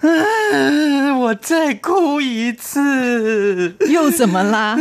嗯，我再哭一次，又怎么啦？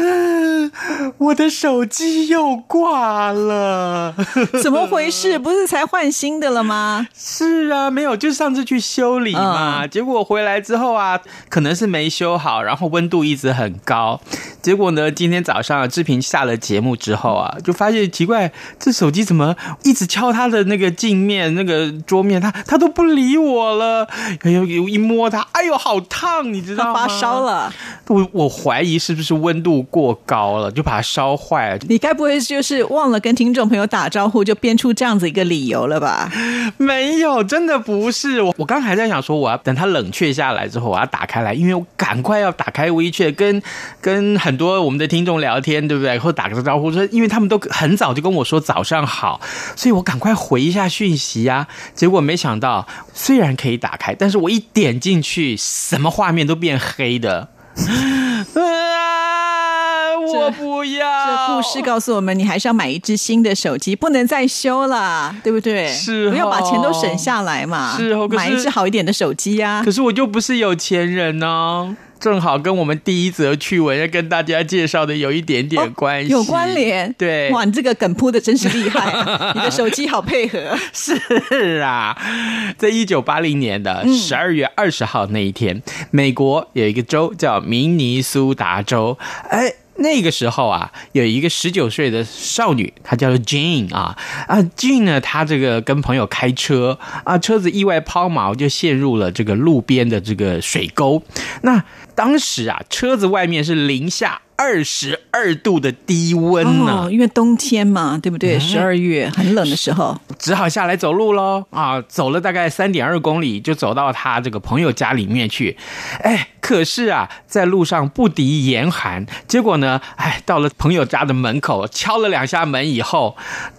我的手机又挂了，怎么回事？不是才换新的了吗？是啊，没有，就上次去修理嘛，结果回来之后啊，可能是没修好，然后温度一直很高。结果呢，今天早上志平下了节目之后啊，就发现奇怪，这手机怎么一直敲他的那个镜面、那个桌面，他他都不理我了。哎呦，有一摸它，哎呦，好烫，你知道吗？发烧了。我我怀疑是不是温度过高了，就把它烧坏了。你该不会就是忘了跟听众朋友打招呼，就编出这样子一个理由了吧？没有，真的不是。我我刚还在想说，我要等它冷却下来之后，我要打开来，因为我赶快要打开微确跟跟很多我们的听众聊天，对不对？或打个招呼，说因为他们都很早就跟我说早上好，所以我赶快回一下讯息啊。结果没想到，虽然可以打开，但是我一点进去，什么画面都变黑的。啊！我不要。这故事告诉我们，你还是要买一只新的手机，不能再修了，对不对？是，不要把钱都省下来嘛。是，买一只好一点的手机呀。可是我就不是有钱人呢。正好跟我们第一则趣闻要跟大家介绍的有一点点关系，有关联。对，哇，你这个梗铺的真是厉害，你的手机好配合。是啊，在一九八零年的十二月二十号那一天，美国有一个州叫明尼苏达州，哎。那个时候啊，有一个十九岁的少女，她叫做 Jane 啊啊，Jane 呢，她这个跟朋友开车啊，车子意外抛锚，就陷入了这个路边的这个水沟。那当时啊，车子外面是零下。二十二度的低温呢，因为冬天嘛，对不对？十二月很冷的时候，只好下来走路喽。啊，走了大概三点二公里，就走到他这个朋友家里面去。哎，可是啊，在路上不敌严寒，结果呢，哎，到了朋友家的门口，敲了两下门以后，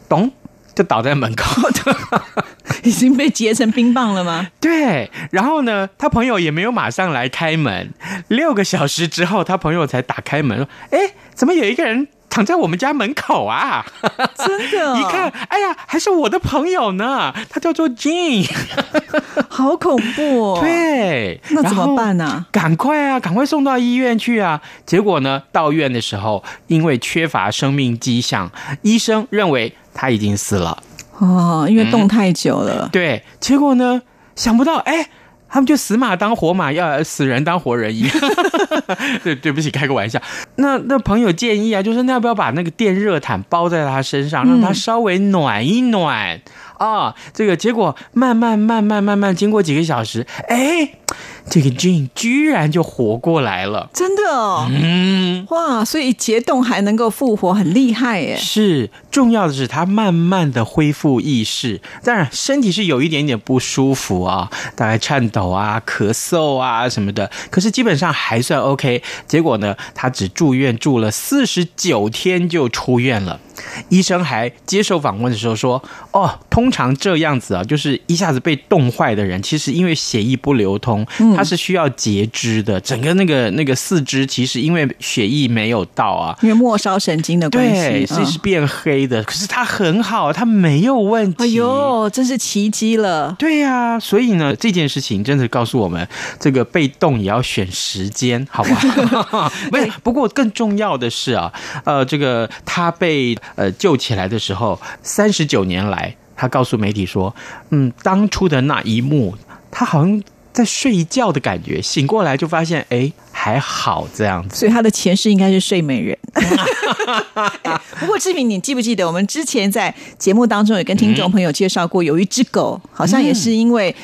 咚。就倒在门口的，已经被结成冰棒了吗？对，然后呢，他朋友也没有马上来开门，六个小时之后，他朋友才打开门说：“哎，怎么有一个人躺在我们家门口啊？” 真的，一看，哎呀，还是我的朋友呢，他叫做 Jean，好恐怖。哦。对，那怎么办呢？赶快啊，赶快送到医院去啊！结果呢，到院的时候，因为缺乏生命迹象，医生认为。他已经死了哦，因为冻太久了。对，结果呢，想不到，哎，他们就死马当活马，要死人当活人一样。对，对不起，开个玩笑。那那朋友建议啊，就是那要不要把那个电热毯包在他身上，让他稍微暖一暖啊？这个结果慢慢慢慢慢慢，经过几个小时，哎。这个 Jane 居然就活过来了，真的哦，嗯，哇，所以结冻还能够复活，很厉害耶。是，重要的是他慢慢的恢复意识，当然身体是有一点点不舒服啊，大概颤抖啊、咳嗽啊什么的，可是基本上还算 OK。结果呢，他只住院住了四十九天就出院了。医生还接受访问的时候说：“哦，通常这样子啊，就是一下子被冻坏的人，其实因为血液不流通，他是需要截肢的。整个那个那个四肢其实因为血液没有到啊，因为末梢神经的关系，对，所以是变黑的。可是他很好，他没有问题。哎呦，真是奇迹了！对呀，所以呢，这件事情真的告诉我们，这个被冻也要选时间，好不好？不是，不过更重要的是啊，呃，这个他被。呃，救起来的时候，三十九年来，他告诉媒体说：“嗯，当初的那一幕，他好像在睡觉的感觉，醒过来就发现，哎。”还好这样子，所以他的前世应该是睡美人。不过志平，你记不记得我们之前在节目当中也跟听众朋友介绍过，有一只狗，好像也是因为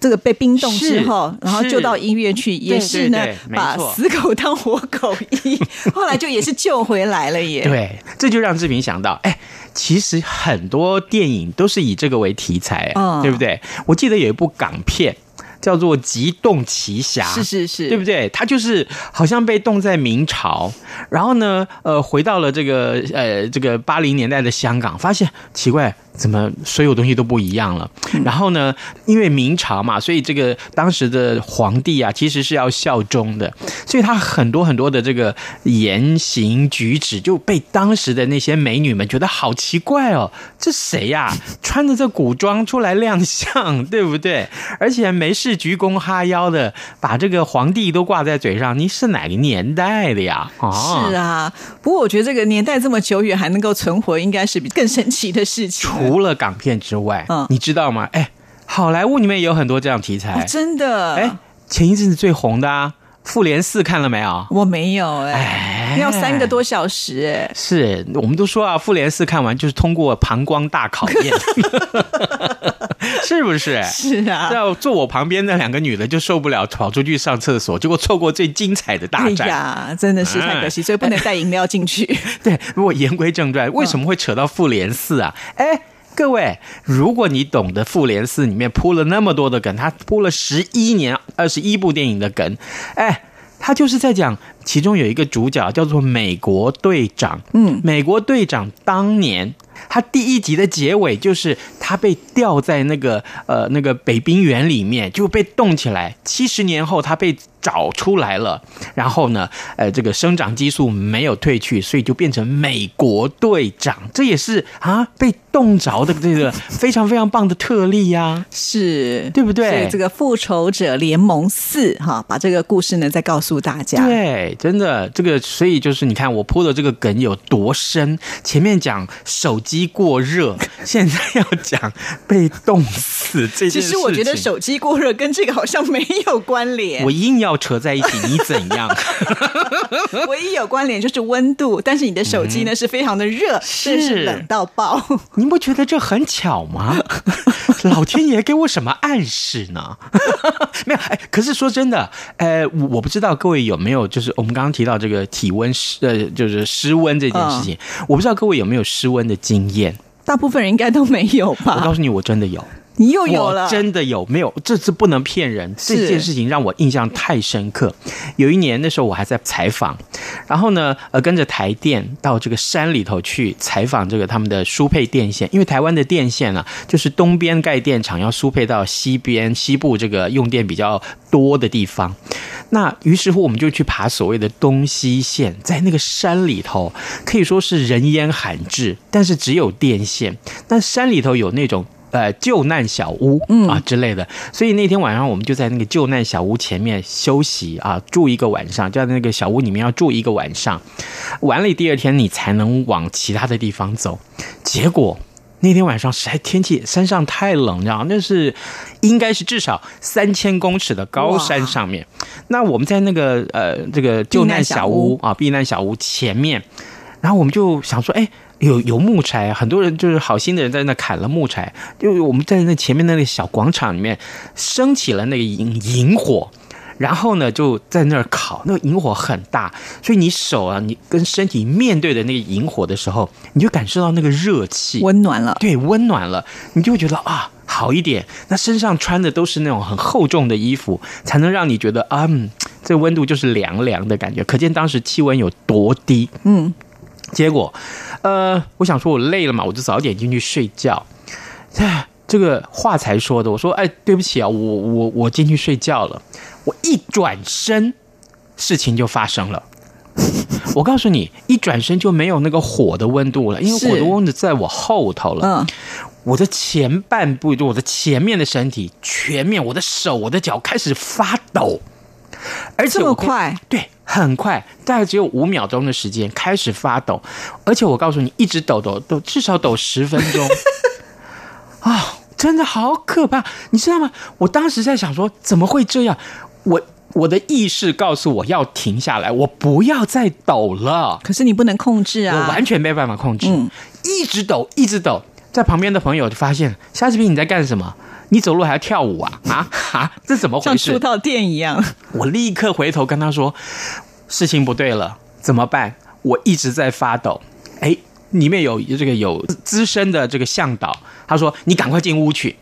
这个被冰冻之后，然后就到医院去，也是呢，把死狗当活狗医，后来就也是救回来了耶。对，这就让志平想到，哎，其实很多电影都是以这个为题材，对不对？我记得有一部港片。叫做极冻奇侠，是是是，对不对？他就是好像被冻在明朝，然后呢，呃，回到了这个呃这个八零年代的香港，发现奇怪。怎么所有东西都不一样了？然后呢，因为明朝嘛，所以这个当时的皇帝啊，其实是要效忠的，所以他很多很多的这个言行举止就被当时的那些美女们觉得好奇怪哦，这谁呀？穿着这古装出来亮相，对不对？而且没事鞠躬哈腰的，把这个皇帝都挂在嘴上，你是哪个年代的呀？哦，是啊。不过我觉得这个年代这么久远还能够存活，应该是比更神奇的事情。除了港片之外，嗯，你知道吗？哎，好莱坞里面也有很多这样题材，真的。哎，前一阵子最红的啊，《复联四》看了没有？我没有，哎，要三个多小时，哎，是我们都说啊，《复联四》看完就是通过膀胱大考验，是不是？是啊，要坐我旁边那两个女的就受不了，跑出去上厕所，结果错过最精彩的大战，哎呀，真的是太可惜，所以不能带饮料进去。对，如果言归正传，为什么会扯到《复联四》啊？哎。各位，如果你懂得《复联四》里面铺了那么多的梗，他铺了十一年、二十一部电影的梗，哎，他就是在讲其中有一个主角叫做美国队长。嗯，美国队长当年他第一集的结尾就是他被吊在那个呃那个北冰原里面就被冻起来，七十年后他被。找出来了，然后呢，呃，这个生长激素没有褪去，所以就变成美国队长，这也是啊被冻着的这个非常非常棒的特例呀，是对不对？所以这个复仇者联盟四哈，把这个故事呢再告诉大家。对，真的这个，所以就是你看我铺的这个梗有多深，前面讲手机过热，现在要讲被冻死 这件事情。其实我觉得手机过热跟这个好像没有关联，我硬要。扯在一起，你怎样？唯一有关联就是温度，但是你的手机呢是非常的热，是冷到爆。您不觉得这很巧吗？老天爷给我什么暗示呢？没有哎，可是说真的，呃，我不知道各位有没有，就是我们刚刚提到这个体温失呃，就是失温这件事情，我不知道各位有没有失温的经验。大部分人应该都没有吧？我告诉你，我真的有。你又有了，真的有没有？这次不能骗人，这件事情让我印象太深刻。有一年那时候我还在采访，然后呢，呃，跟着台电到这个山里头去采访这个他们的输配电线，因为台湾的电线呢，就是东边盖电厂要输配到西边西部这个用电比较多的地方。那于是乎我们就去爬所谓的东西线，在那个山里头可以说是人烟罕至，但是只有电线。那山里头有那种。呃，救难小屋啊之类的，所以那天晚上我们就在那个救难小屋前面休息啊，住一个晚上，就在那个小屋里面要住一个晚上，完了第二天你才能往其他的地方走。结果那天晚上实在天气山上太冷，你知道那是应该是至少三千公尺的高山上面。那我们在那个呃这个救难小屋啊避难小屋前面，然后我们就想说，哎。有有木柴，很多人就是好心的人在那砍了木柴，就我们在那前面那个小广场里面升起了那个萤萤火，然后呢就在那儿烤，那个萤火很大，所以你手啊，你跟身体面对的那个萤火的时候，你就感受到那个热气，温暖了，对，温暖了，你就会觉得啊好一点。那身上穿的都是那种很厚重的衣服，才能让你觉得啊，这温度就是凉凉的感觉，可见当时气温有多低。嗯。结果，呃，我想说，我累了嘛，我就早点进去睡觉。这个话才说的，我说，哎，对不起啊，我我我进去睡觉了。我一转身，事情就发生了。我告诉你，一转身就没有那个火的温度了，因为火的温度在我后头了。嗯，我的前半部，就我的前面的身体，全面，我的手，我的脚开始发抖，而且这么快，对。很快，大概只有五秒钟的时间，开始发抖，而且我告诉你，一直抖抖抖，至少抖十分钟。啊，真的好可怕，你知道吗？我当时在想说，怎么会这样？我我的意识告诉我要停下来，我不要再抖了。可是你不能控制啊，我完全没办法控制，一直抖，一直抖。在旁边的朋友就发现，夏志平你在干什么？你走路还要跳舞啊？啊 啊！这怎么回事？像出到电一样。我立刻回头跟他说：“事情不对了，怎么办？”我一直在发抖。哎，里面有这个有资深的这个向导，他说：“你赶快进屋去。”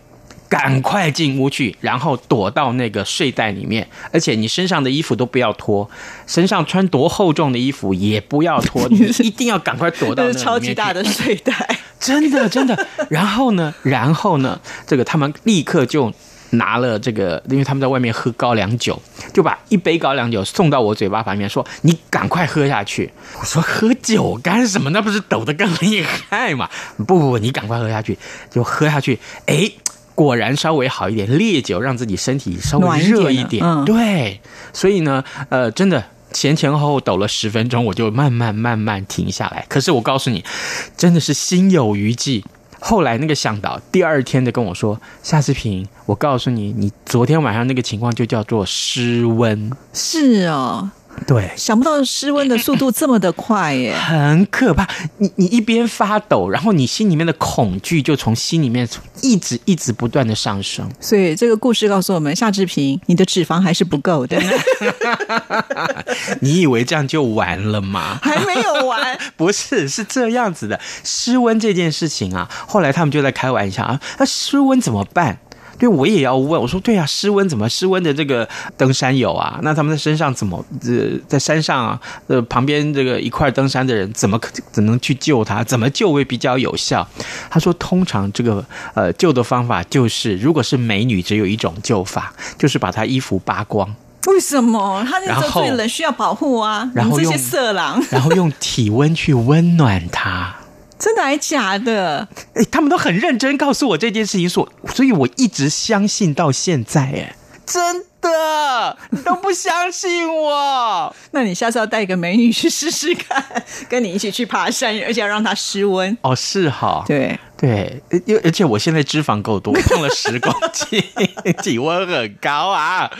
赶快进屋去，然后躲到那个睡袋里面，而且你身上的衣服都不要脱，身上穿多厚重的衣服也不要脱，你一定要赶快躲到那这是超级大的睡袋，真的真的。然后呢，然后呢，这个他们立刻就拿了这个，因为他们在外面喝高粱酒，就把一杯高粱酒送到我嘴巴旁边，说：“你赶快喝下去。”我说：“喝酒干什么？那不是抖得更厉害吗？”不不不，你赶快喝下去，就喝下去。哎。果然稍微好一点，烈酒让自己身体稍微热一点，嗯、对，所以呢，呃，真的前前后后抖了十分钟，我就慢慢慢慢停下来。可是我告诉你，真的是心有余悸。后来那个向导第二天的跟我说：“夏志平，我告诉你，你昨天晚上那个情况就叫做失温。”是哦。对，想不到失温的速度这么的快耶，很可怕。你你一边发抖，然后你心里面的恐惧就从心里面一直一直不断的上升。所以这个故事告诉我们，夏志平，你的脂肪还是不够的。你以为这样就完了吗？还没有完，不是，是这样子的。失温这件事情啊，后来他们就在开玩笑啊，那失温怎么办？对，我也要问。我说，对啊，失温怎么？失温的这个登山友啊，那他们在身上怎么？呃，在山上啊，呃，旁边这个一块登山的人怎么可怎能去救他？怎么救会比较有效？他说，通常这个呃救的方法就是，如果是美女，只有一种救法，就是把她衣服扒光。为什么？他那时候最冷，需要保护啊。然后这些色狼，然后用体温去温暖她。真的还假的？哎，他们都很认真告诉我这件事情，所所以我一直相信到现在。哎，真的，你都不相信我？那你下次要带一个美女去试试看，跟你一起去爬山，而且要让她失温。哦，是哈，对对，而而且我现在脂肪够多，胖了十公斤，体温很高啊。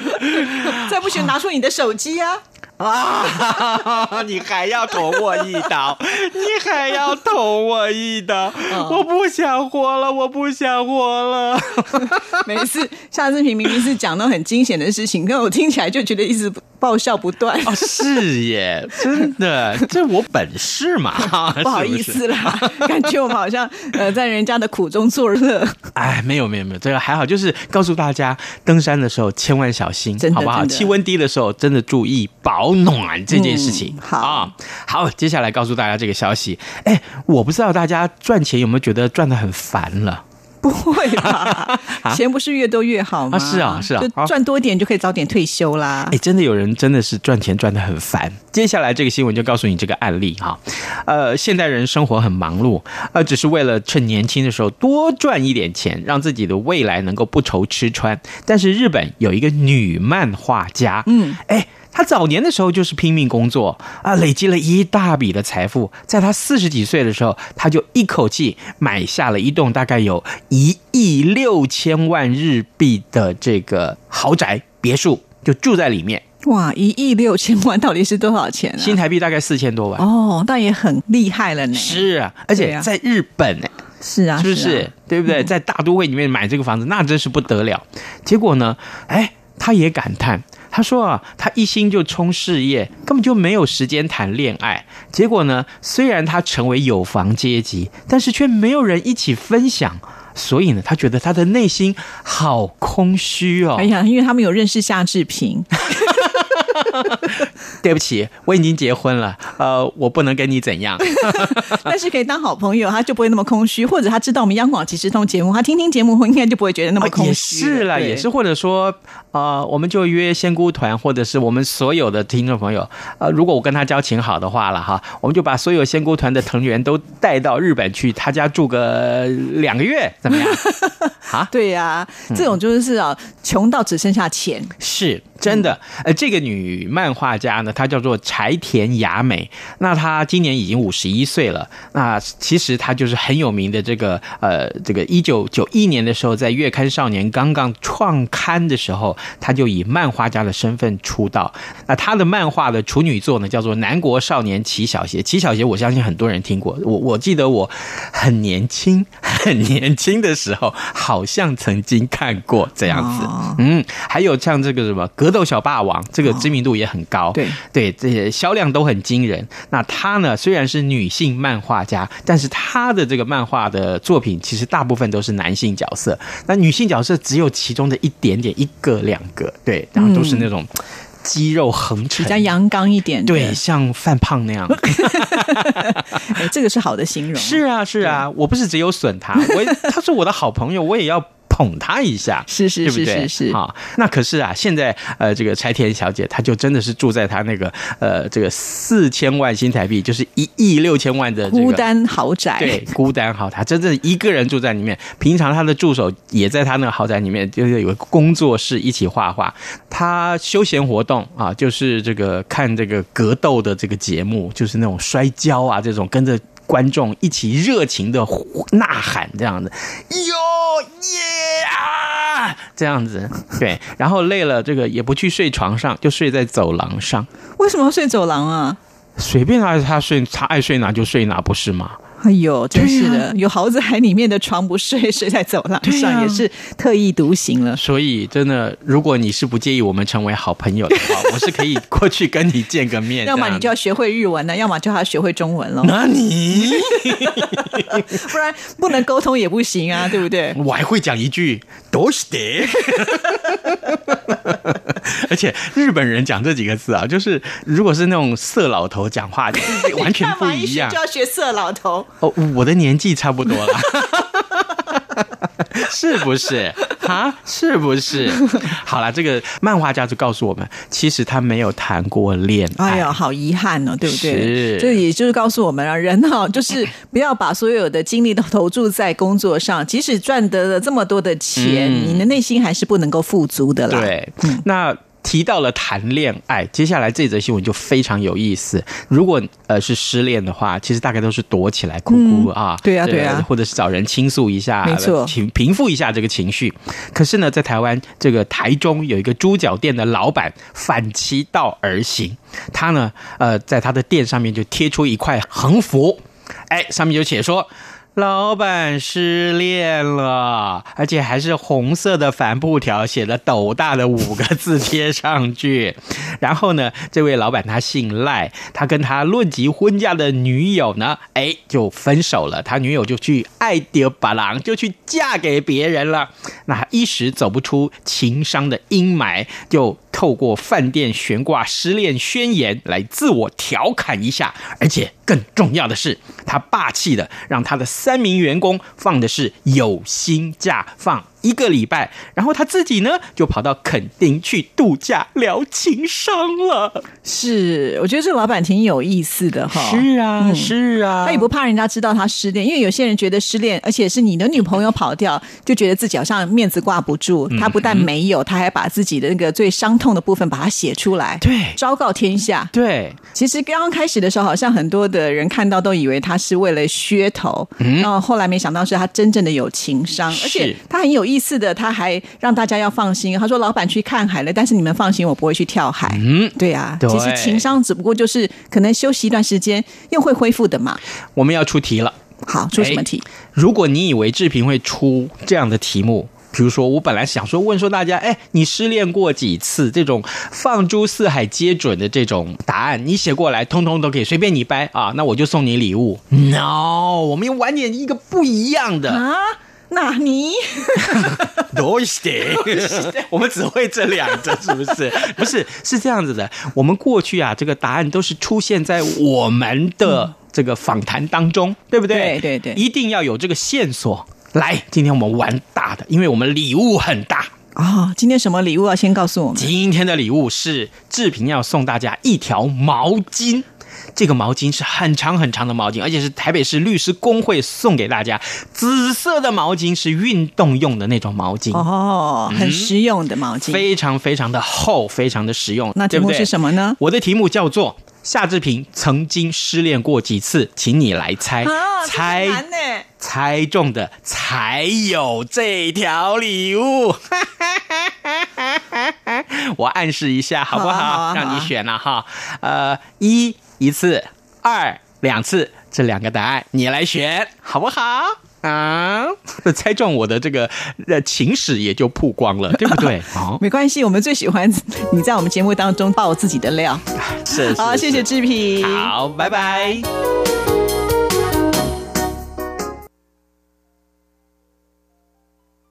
再不行，拿出你的手机啊！啊！你还要捅我一刀，你还要捅我一刀，我不想活了，我不想活了。每次夏志平明明是讲到很惊险的事情，可我听起来就觉得一直爆笑不断。哦，是耶，真的，这我本事嘛。不好意思啦，感觉我们好像呃在人家的苦中作乐。哎，没有没有没有，这个还好，就是告诉大家，登山的时候千万小心，好不好？气温低的时候真的注意保暖这件事情。嗯、好啊，好，接下来告诉大家这个消息。哎，我不知道大家赚钱有没有觉得赚的很烦了。不会吧？钱不是越多越好吗？啊，是啊，是啊，就赚多点就可以早点退休啦。哎，真的有人真的是赚钱赚的很烦。接下来这个新闻就告诉你这个案例哈，呃，现代人生活很忙碌，呃，只是为了趁年轻的时候多赚一点钱，让自己的未来能够不愁吃穿。但是日本有一个女漫画家，嗯，哎。他早年的时候就是拼命工作啊，累积了一大笔的财富。在他四十几岁的时候，他就一口气买下了一栋大概有一亿六千万日币的这个豪宅别墅，就住在里面。哇，一亿六千万到底是多少钱啊？新台币大概四千多万。哦，那也很厉害了呢。是啊，而且在日本呢。是啊，是不是？啊、对不对？在大都会里面买这个房子，那真是不得了。结果呢，哎，他也感叹。他说啊，他一心就冲事业，根本就没有时间谈恋爱。结果呢，虽然他成为有房阶级，但是却没有人一起分享。所以呢，他觉得他的内心好空虚哦。哎呀，因为他们有认识夏志平。对不起，我已经结婚了，呃，我不能跟你怎样，但是可以当好朋友，他就不会那么空虚，或者他知道我们央广即时通节目，他听听节目后应该就不会觉得那么空虚、啊。也是啦，也是，或者说，呃，我们就约仙姑团，或者是我们所有的听众朋友，呃，如果我跟他交情好的话了哈，我们就把所有仙姑团的成员都带到日本去，他家住个两个月，怎么样？啊，对呀、啊，这种就是啊，穷到只剩下钱，是。真的，呃，这个女漫画家呢，她叫做柴田雅美。那她今年已经五十一岁了。那其实她就是很有名的这个，呃，这个一九九一年的时候，在月刊少年刚刚创刊的时候，她就以漫画家的身份出道。那她的漫画的处女作呢，叫做《南国少年齐小鞋》。齐小鞋，我相信很多人听过。我我记得我很年轻、很年轻的时候，好像曾经看过这样子。嗯，还有像这个什么。格斗小霸王，这个知名度也很高。对对，这些销量都很惊人。那她呢，虽然是女性漫画家，但是她的这个漫画的作品其实大部分都是男性角色，那女性角色只有其中的一点点，一个两个，对，然后都是那种肌肉横陈比较。阳刚一点的，对，像范胖那样，哎，这个是好的形容。是啊，是啊，我不是只有损他，我也他是我的好朋友，我也要捧他一下。是是？是是是，好，那可是啊，现在呃，这个柴田小姐，她就真的是住在她那个呃，这个四千万新台币，就是一亿六千万的这个。孤单豪宅，对，孤单好，她真正一个人住在里面。平常她的助手也在她那个豪宅里面，就是有个工作室一起画画。她休闲活动啊，就是这个看这个格斗的这个节目，就是那种摔跤啊，这种跟着。观众一起热情的呐喊，这样子，哟耶啊，这样子，对，然后累了，这个也不去睡床上，就睡在走廊上，为什么要睡走廊啊？随便他他睡，他爱睡哪就睡哪，不是吗？哎呦，真是对的，有豪宅里面的床不睡，睡在走廊上也是特立独行了。所以真的，如果你是不介意我们成为好朋友的话，我是可以过去跟你见个面。要么你就要学会日文了，要么就要学会中文了，那你，不然不能沟通也不行啊，对不对？我还会讲一句都是的，而且日本人讲这几个字啊，就是如果是那种色老头讲话，就是 完全不一一样学就。要学色老头？哦，我的年纪差不多了。是不是 啊？是不是？好了，这个漫画家就告诉我们，其实他没有谈过恋爱。哎呀，好遗憾哦，对不对？是这也就是告诉我们啊，人哈、就是不要把所有的精力都投注在工作上，即使赚得了这么多的钱，嗯你的内心还是不能够富足的啦。对，那。提到了谈恋爱，接下来这则新闻就非常有意思。如果呃是失恋的话，其实大概都是躲起来哭哭、啊，这个对啊对啊或者是找人倾诉一下，没错平平复一下这个情绪。可是呢，在台湾这个台中有一个猪脚店的老板反其道而行，他呢呃在他的店上面就贴出一块横幅，哎，上面就写说。老板失恋了，而且还是红色的帆布条，写了斗大的五个字贴上去。然后呢，这位老板他姓赖，他跟他论及婚嫁的女友呢，哎，就分手了。他女友就去爱丢把郎，就去嫁给别人了。那一时走不出情伤的阴霾，就透过饭店悬挂失恋宣言来自我调侃一下，而且更重要的是，他霸气的让他的三名员工放的是有薪假放。一个礼拜，然后他自己呢就跑到垦丁去度假聊情商了。是，我觉得这个老板挺有意思的哈。是啊，是啊，他也不怕人家知道他失恋，因为有些人觉得失恋，而且是你的女朋友跑掉，就觉得自己好像面子挂不住。嗯他不但没有，他还把自己的那个最伤痛的部分把它写出来，对昭告天下。对，其实刚刚开始的时候，好像很多的人看到都以为他是为了噱头，嗯然后后来没想到是他真正的有情商，而且他很有意思的，他还让大家要放心。他说：“老板去看海了，但是你们放心，我不会去跳海。”嗯，对啊，对其实情商只不过就是可能休息一段时间又会恢复的嘛。我们要出题了。好，出什么题？如果你以为志平会出这样的题目，比如说我本来想说问说大家，哎，你失恋过几次？这种放诸四海皆准的这种答案，你写过来，通通都可以，随便你掰啊，那我就送你礼物。No，我们要玩点一个不一样的。啊？那你 都是的，我们只会这两个，是不是？不是，是这样子的。我们过去啊，这个答案都是出现在我们的这个访谈当中，对不对？对对对一定要有这个线索。来，今天我们玩大的，因为我们礼物很大。哦，今天什么礼物要先告诉我们？今天的礼物是志平要送大家一条毛巾。这个毛巾是很长很长的毛巾，而且是台北市律师工会送给大家。紫色的毛巾是运动用的那种毛巾，哦，很实用的毛巾。非常非常的厚，非常的实用。那题目是什么？么呢？我的题目叫做夏志平曾经失恋过几次，请你来猜，啊，猜难呢。猜中的才有这条礼物。我暗示一下好不好？好啊好啊让你选了哈。呃，一一次，二两次，这两个答案你来选好不好？啊，猜中我的这个呃情史也就曝光了，对不对？好，没关系，我们最喜欢你在我们节目当中爆自己的料。是，好，谢谢志平，好，拜拜。